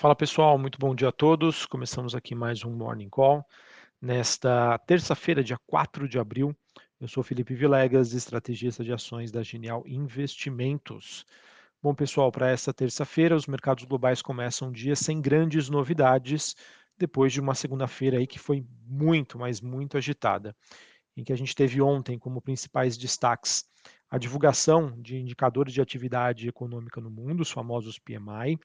Fala pessoal, muito bom dia a todos. Começamos aqui mais um Morning Call. Nesta terça-feira, dia 4 de abril, eu sou Felipe Vilegas, estrategista de ações da Genial Investimentos. Bom, pessoal, para esta terça-feira, os mercados globais começam um dia sem grandes novidades, depois de uma segunda-feira aí que foi muito, mas muito agitada, em que a gente teve ontem como principais destaques a divulgação de indicadores de atividade econômica no mundo, os famosos PMI,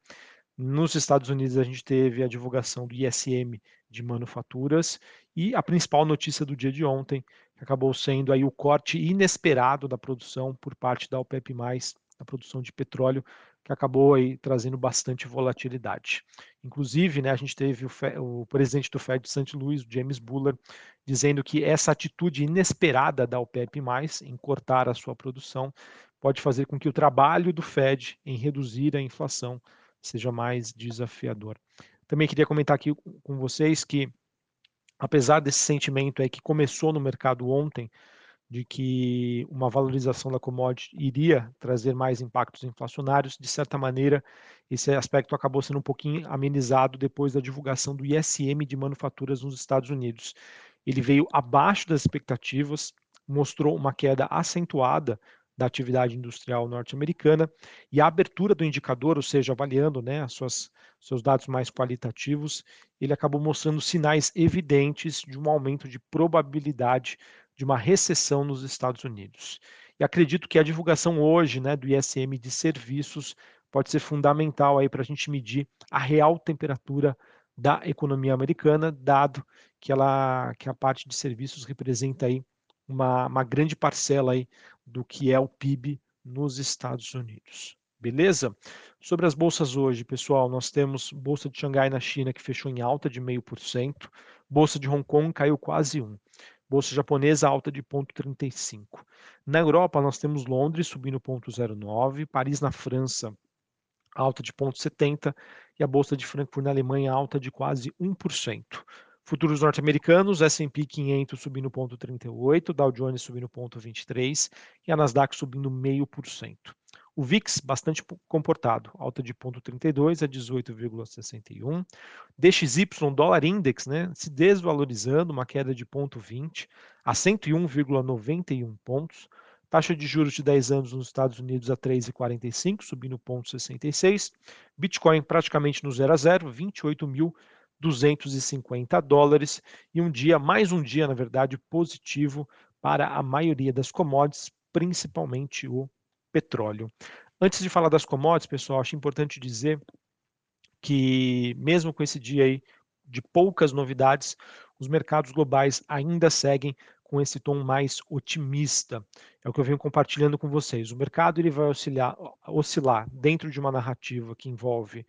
nos Estados Unidos, a gente teve a divulgação do ISM de manufaturas e a principal notícia do dia de ontem, que acabou sendo aí o corte inesperado da produção por parte da OPEP+, da produção de petróleo, que acabou aí trazendo bastante volatilidade. Inclusive, né, a gente teve o, o presidente do Fed de St. Louis, James Buller, dizendo que essa atitude inesperada da OPEP+, em cortar a sua produção, pode fazer com que o trabalho do Fed em reduzir a inflação seja mais desafiador. Também queria comentar aqui com vocês que, apesar desse sentimento aí que começou no mercado ontem, de que uma valorização da commodity iria trazer mais impactos inflacionários, de certa maneira, esse aspecto acabou sendo um pouquinho amenizado depois da divulgação do ISM de manufaturas nos Estados Unidos. Ele veio abaixo das expectativas, mostrou uma queda acentuada da atividade industrial norte-americana e a abertura do indicador, ou seja, avaliando né, as suas, seus dados mais qualitativos, ele acabou mostrando sinais evidentes de um aumento de probabilidade de uma recessão nos Estados Unidos. E acredito que a divulgação hoje né, do ISM de serviços pode ser fundamental para a gente medir a real temperatura da economia americana, dado que, ela, que a parte de serviços representa aí uma, uma grande parcela aí do que é o PIB nos Estados Unidos. Beleza? Sobre as bolsas hoje, pessoal, nós temos bolsa de Xangai na China que fechou em alta de 0,5%, bolsa de Hong Kong caiu quase 1%, bolsa japonesa alta de 0,35%. Na Europa, nós temos Londres subindo 0,09%, Paris na França alta de 0,70% e a bolsa de Frankfurt na Alemanha alta de quase 1%. Futuros norte-americanos, S&P 500 subindo 0,38, Dow Jones subindo 0,23 e a Nasdaq subindo 0,5%. O VIX bastante comportado, alta de 0,32 a 18,61. DXY, dólar index, né, se desvalorizando, uma queda de 0,20 a 101,91 pontos. Taxa de juros de 10 anos nos Estados Unidos a 3,45, subindo 0,66. Bitcoin praticamente no 0 a 0, 28 mil 250 dólares e um dia, mais um dia, na verdade, positivo para a maioria das commodities, principalmente o petróleo. Antes de falar das commodities, pessoal, acho importante dizer que mesmo com esse dia aí de poucas novidades, os mercados globais ainda seguem com esse tom mais otimista. É o que eu venho compartilhando com vocês. O mercado ele vai oscilar, oscilar dentro de uma narrativa que envolve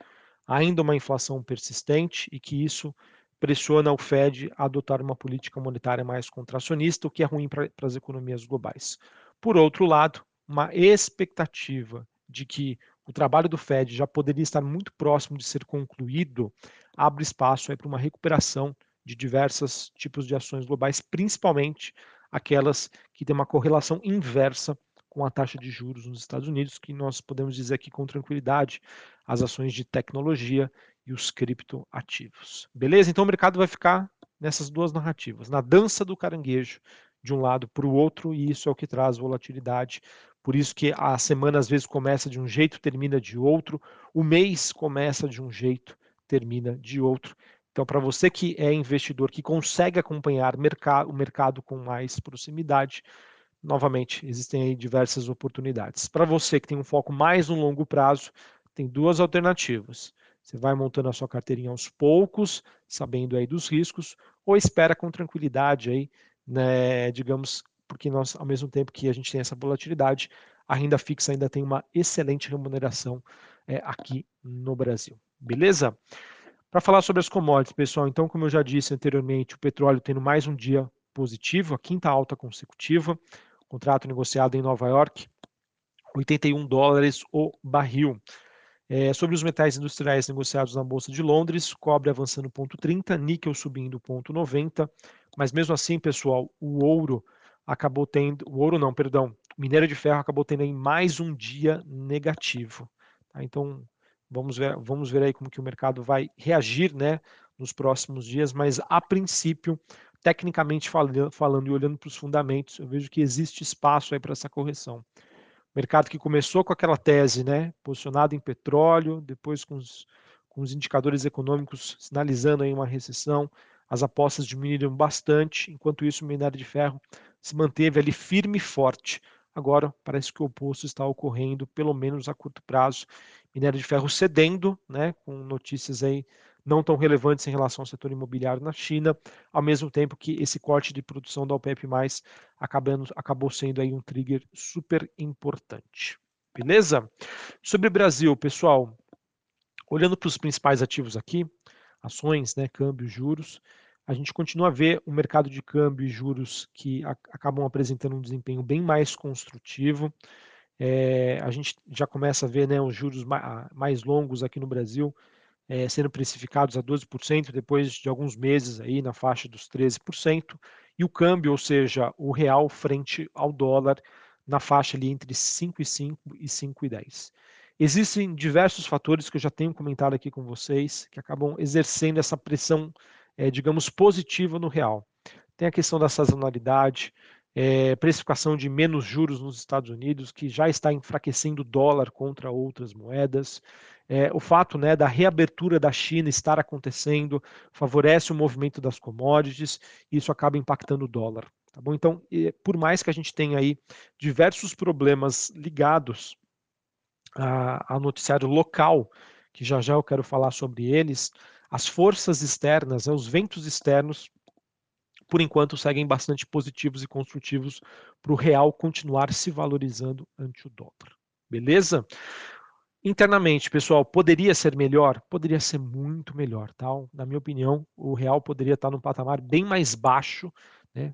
ainda uma inflação persistente e que isso pressiona o Fed a adotar uma política monetária mais contracionista, o que é ruim para as economias globais. Por outro lado, uma expectativa de que o trabalho do Fed já poderia estar muito próximo de ser concluído, abre espaço para uma recuperação de diversos tipos de ações globais, principalmente aquelas que têm uma correlação inversa com a taxa de juros nos Estados Unidos, que nós podemos dizer aqui com tranquilidade, as ações de tecnologia e os criptoativos. Beleza? Então o mercado vai ficar nessas duas narrativas, na dança do caranguejo, de um lado para o outro, e isso é o que traz volatilidade. Por isso que a semana às vezes começa de um jeito, termina de outro, o mês começa de um jeito, termina de outro. Então, para você que é investidor, que consegue acompanhar o mercado com mais proximidade, novamente, existem aí diversas oportunidades. Para você que tem um foco mais no longo prazo, tem duas alternativas. Você vai montando a sua carteirinha aos poucos, sabendo aí dos riscos, ou espera com tranquilidade aí, né, digamos, porque nós, ao mesmo tempo que a gente tem essa volatilidade, a renda fixa ainda tem uma excelente remuneração é, aqui no Brasil. Beleza? Para falar sobre as commodities, pessoal, então, como eu já disse anteriormente, o petróleo tendo mais um dia positivo, a quinta alta consecutiva, contrato negociado em Nova York, 81 dólares o barril. É, sobre os metais industriais negociados na Bolsa de Londres, cobre avançando 0,30, níquel subindo 0,90, mas mesmo assim, pessoal, o ouro acabou tendo, o ouro não, perdão, o minério de ferro acabou tendo aí mais um dia negativo. Tá? Então, Vamos ver, vamos ver aí como que o mercado vai reagir, né, nos próximos dias, mas a princípio, tecnicamente falando, e olhando para os fundamentos, eu vejo que existe espaço aí para essa correção. Mercado que começou com aquela tese, né, posicionado em petróleo, depois com os, com os indicadores econômicos sinalizando aí uma recessão, as apostas diminuíram bastante, enquanto isso o minério de ferro se manteve ali firme e forte. Agora parece que o oposto está ocorrendo, pelo menos a curto prazo. Minério de ferro cedendo, né, com notícias aí não tão relevantes em relação ao setor imobiliário na China, ao mesmo tempo que esse corte de produção da OPEP+, acabando, acabou sendo aí um trigger super importante. Beleza? Sobre o Brasil, pessoal, olhando para os principais ativos aqui, ações, né, câmbio, juros, a gente continua a ver o mercado de câmbio e juros que acabam apresentando um desempenho bem mais construtivo. É, a gente já começa a ver né, os juros mais, mais longos aqui no Brasil é, sendo precificados a 12%, depois de alguns meses aí na faixa dos 13%, e o câmbio, ou seja, o real frente ao dólar, na faixa ali entre 5,5 e 5,10. Existem diversos fatores que eu já tenho comentado aqui com vocês que acabam exercendo essa pressão, é, digamos, positiva no real. Tem a questão da sazonalidade, é, precificação de menos juros nos Estados Unidos, que já está enfraquecendo o dólar contra outras moedas. É, o fato né, da reabertura da China estar acontecendo favorece o movimento das commodities e isso acaba impactando o dólar. Tá bom? Então, por mais que a gente tenha aí diversos problemas ligados ao noticiário local, que já já eu quero falar sobre eles, as forças externas, né, os ventos externos, por enquanto, seguem bastante positivos e construtivos para o real continuar se valorizando ante o dólar. Beleza? Internamente, pessoal, poderia ser melhor? Poderia ser muito melhor, tá? Na minha opinião, o real poderia estar num patamar bem mais baixo né,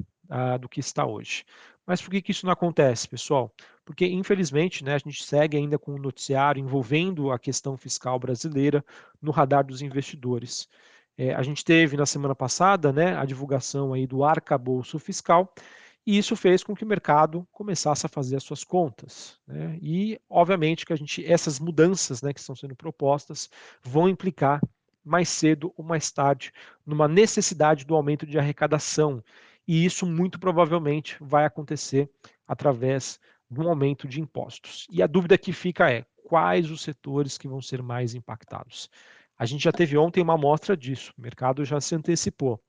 do que está hoje. Mas por que, que isso não acontece, pessoal? Porque, infelizmente, né, a gente segue ainda com o um noticiário envolvendo a questão fiscal brasileira no radar dos investidores. É, a gente teve na semana passada né, a divulgação aí do arcabouço fiscal, e isso fez com que o mercado começasse a fazer as suas contas. Né? E, obviamente, que a gente, essas mudanças né, que estão sendo propostas vão implicar mais cedo ou mais tarde numa necessidade do aumento de arrecadação e isso muito provavelmente vai acontecer através de um aumento de impostos. E a dúvida que fica é: quais os setores que vão ser mais impactados? A gente já teve ontem uma amostra disso, o mercado já se antecipou.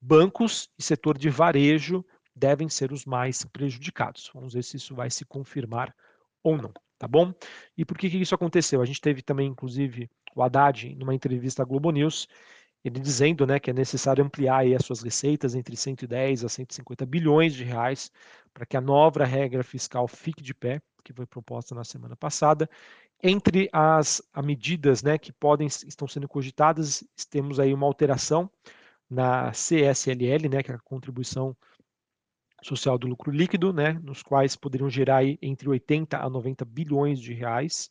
Bancos e setor de varejo devem ser os mais prejudicados. Vamos ver se isso vai se confirmar ou não, tá bom? E por que, que isso aconteceu? A gente teve também, inclusive, o Haddad, numa entrevista à Globo News, ele dizendo né, que é necessário ampliar as suas receitas entre 110 a 150 bilhões de reais para que a nova regra fiscal fique de pé, que foi proposta na semana passada. Entre as, as medidas né, que podem estão sendo cogitadas, temos aí uma alteração na CSLL, né, que é a contribuição social do lucro líquido, né, nos quais poderiam gerar aí entre 80 a 90 bilhões de reais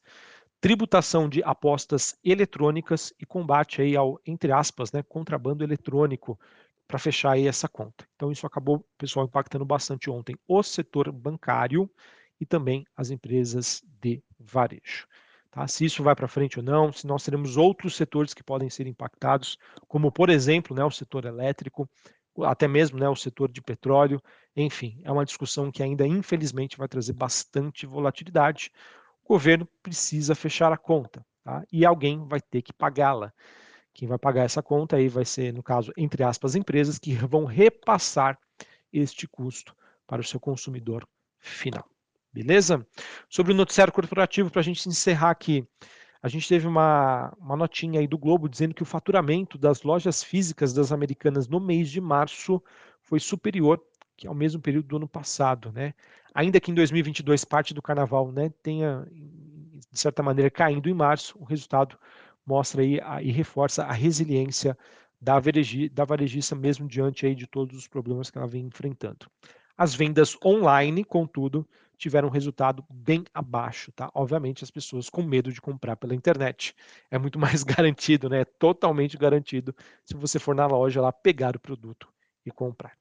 tributação de apostas eletrônicas e combate aí ao, entre aspas, né, contrabando eletrônico para fechar aí essa conta. Então isso acabou, pessoal, impactando bastante ontem o setor bancário e também as empresas de varejo. Tá? Se isso vai para frente ou não, se nós teremos outros setores que podem ser impactados, como por exemplo, né, o setor elétrico, até mesmo né, o setor de petróleo, enfim, é uma discussão que ainda infelizmente vai trazer bastante volatilidade o governo precisa fechar a conta tá? e alguém vai ter que pagá-la. Quem vai pagar essa conta aí vai ser, no caso, entre aspas, empresas que vão repassar este custo para o seu consumidor final. Beleza? Sobre o noticiário corporativo, para a gente encerrar aqui, a gente teve uma, uma notinha aí do Globo dizendo que o faturamento das lojas físicas das americanas no mês de março foi superior que ao mesmo período do ano passado, né? Ainda que em 2022 parte do carnaval, né, tenha de certa maneira caindo em março, o resultado mostra aí a, e reforça a resiliência da, varegi, da varejista mesmo diante aí de todos os problemas que ela vem enfrentando. As vendas online, contudo, tiveram um resultado bem abaixo, tá? Obviamente as pessoas com medo de comprar pela internet. É muito mais garantido, né? É totalmente garantido se você for na loja lá pegar o produto e comprar.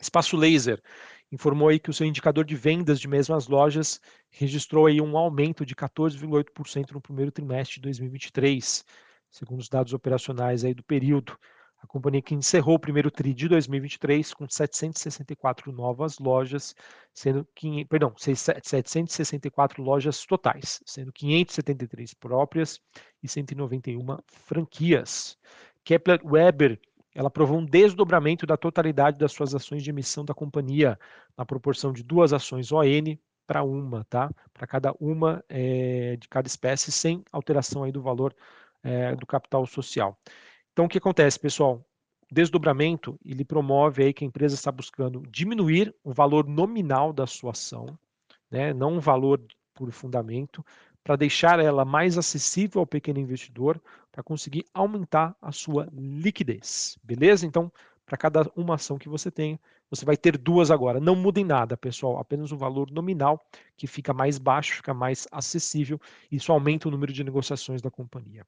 Espaço Laser informou aí que o seu indicador de vendas de mesmas lojas registrou aí um aumento de 14,8% no primeiro trimestre de 2023, segundo os dados operacionais aí do período. A companhia que encerrou o primeiro TRI de 2023 com 764 novas lojas, sendo que, perdão, 764 lojas totais, sendo 573 próprias e 191 franquias. Kepler Weber ela aprovou um desdobramento da totalidade das suas ações de emissão da companhia, na proporção de duas ações ON para uma, tá? Para cada uma é, de cada espécie, sem alteração aí do valor é, do capital social. Então, o que acontece, pessoal? O desdobramento, ele promove aí que a empresa está buscando diminuir o valor nominal da sua ação, né, não um valor por fundamento, para deixar ela mais acessível ao pequeno investidor, para conseguir aumentar a sua liquidez, beleza? Então, para cada uma ação que você tem, você vai ter duas agora. Não mudem nada, pessoal, apenas o valor nominal que fica mais baixo, fica mais acessível. Isso aumenta o número de negociações da companhia.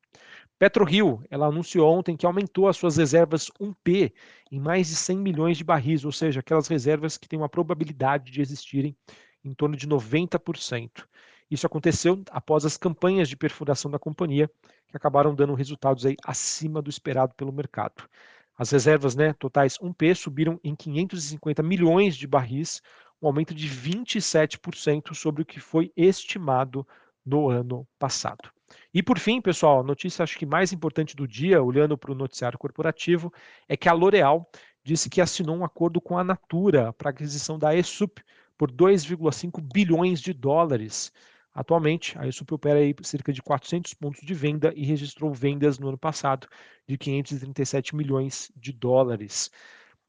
PetroRio, ela anunciou ontem que aumentou as suas reservas 1P em mais de 100 milhões de barris, ou seja, aquelas reservas que têm uma probabilidade de existirem em torno de 90%. Isso aconteceu após as campanhas de perfuração da companhia, que acabaram dando resultados aí acima do esperado pelo mercado. As reservas né, totais 1P subiram em 550 milhões de barris, um aumento de 27% sobre o que foi estimado no ano passado. E por fim, pessoal, a notícia acho que mais importante do dia, olhando para o noticiário corporativo, é que a L'Oréal disse que assinou um acordo com a Natura para a aquisição da ESUP por 2,5 bilhões de dólares. Atualmente, a ESUP opera aí cerca de 400 pontos de venda e registrou vendas no ano passado de 537 milhões de dólares.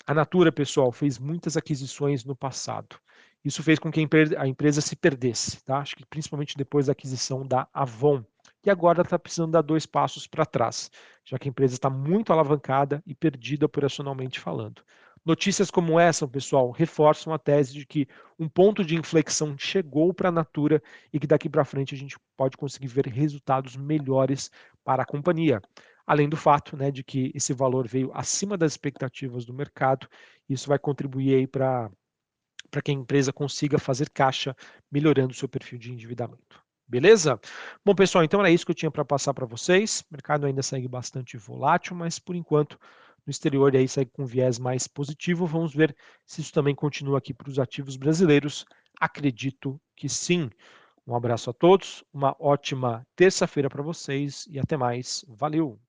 A Natura, pessoal, fez muitas aquisições no passado. Isso fez com que a empresa se perdesse, tá? Acho que principalmente depois da aquisição da Avon. E agora está precisando dar dois passos para trás, já que a empresa está muito alavancada e perdida operacionalmente falando. Notícias como essa, pessoal, reforçam a tese de que um ponto de inflexão chegou para a Natura e que daqui para frente a gente pode conseguir ver resultados melhores para a companhia. Além do fato né, de que esse valor veio acima das expectativas do mercado, isso vai contribuir para para que a empresa consiga fazer caixa, melhorando o seu perfil de endividamento. Beleza? Bom, pessoal, então era isso que eu tinha para passar para vocês. O mercado ainda segue bastante volátil, mas por enquanto no exterior e aí segue com viés mais positivo. Vamos ver se isso também continua aqui para os ativos brasileiros. Acredito que sim. Um abraço a todos, uma ótima terça-feira para vocês e até mais. Valeu!